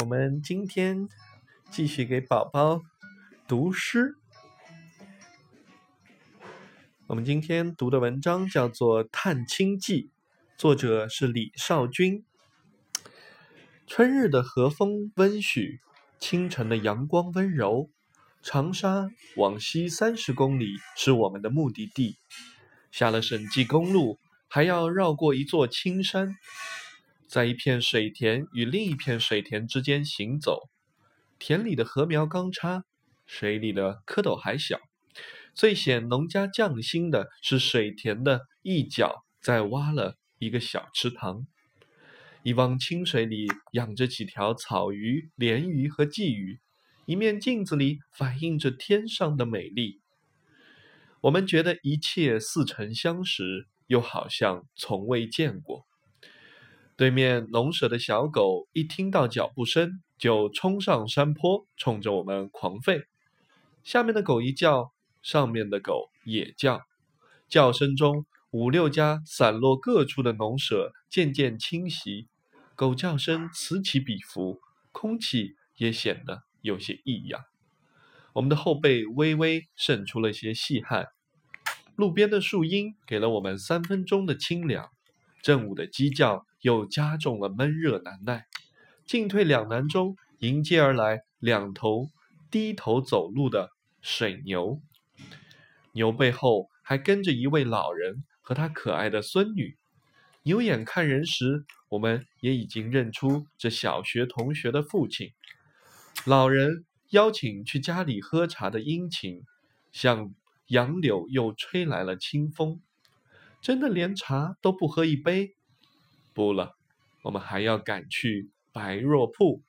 我们今天继续给宝宝读诗。我们今天读的文章叫做《探亲记》，作者是李少君。春日的和风温煦，清晨的阳光温柔。长沙往西三十公里是我们的目的地，下了省际公路，还要绕过一座青山。在一片水田与另一片水田之间行走，田里的禾苗刚插，水里的蝌蚪还小。最显农家匠心的是水田的一角在挖了一个小池塘，一汪清水里养着几条草鱼、鲢鱼和鲫鱼，一面镜子里反映着天上的美丽。我们觉得一切似曾相识，又好像从未见过。对面农舍的小狗一听到脚步声，就冲上山坡，冲着我们狂吠。下面的狗一叫，上面的狗也叫。叫声中，五六家散落各处的农舍渐渐侵袭，狗叫声此起彼伏，空气也显得有些异样。我们的后背微微渗出了些细汗。路边的树荫给了我们三分钟的清凉。正午的鸡叫。又加重了闷热难耐，进退两难中，迎接而来两头低头走路的水牛，牛背后还跟着一位老人和他可爱的孙女。牛眼看人时，我们也已经认出这小学同学的父亲。老人邀请去家里喝茶的殷勤，像杨柳又吹来了清风。真的连茶都不喝一杯？不了，我们还要赶去白若铺。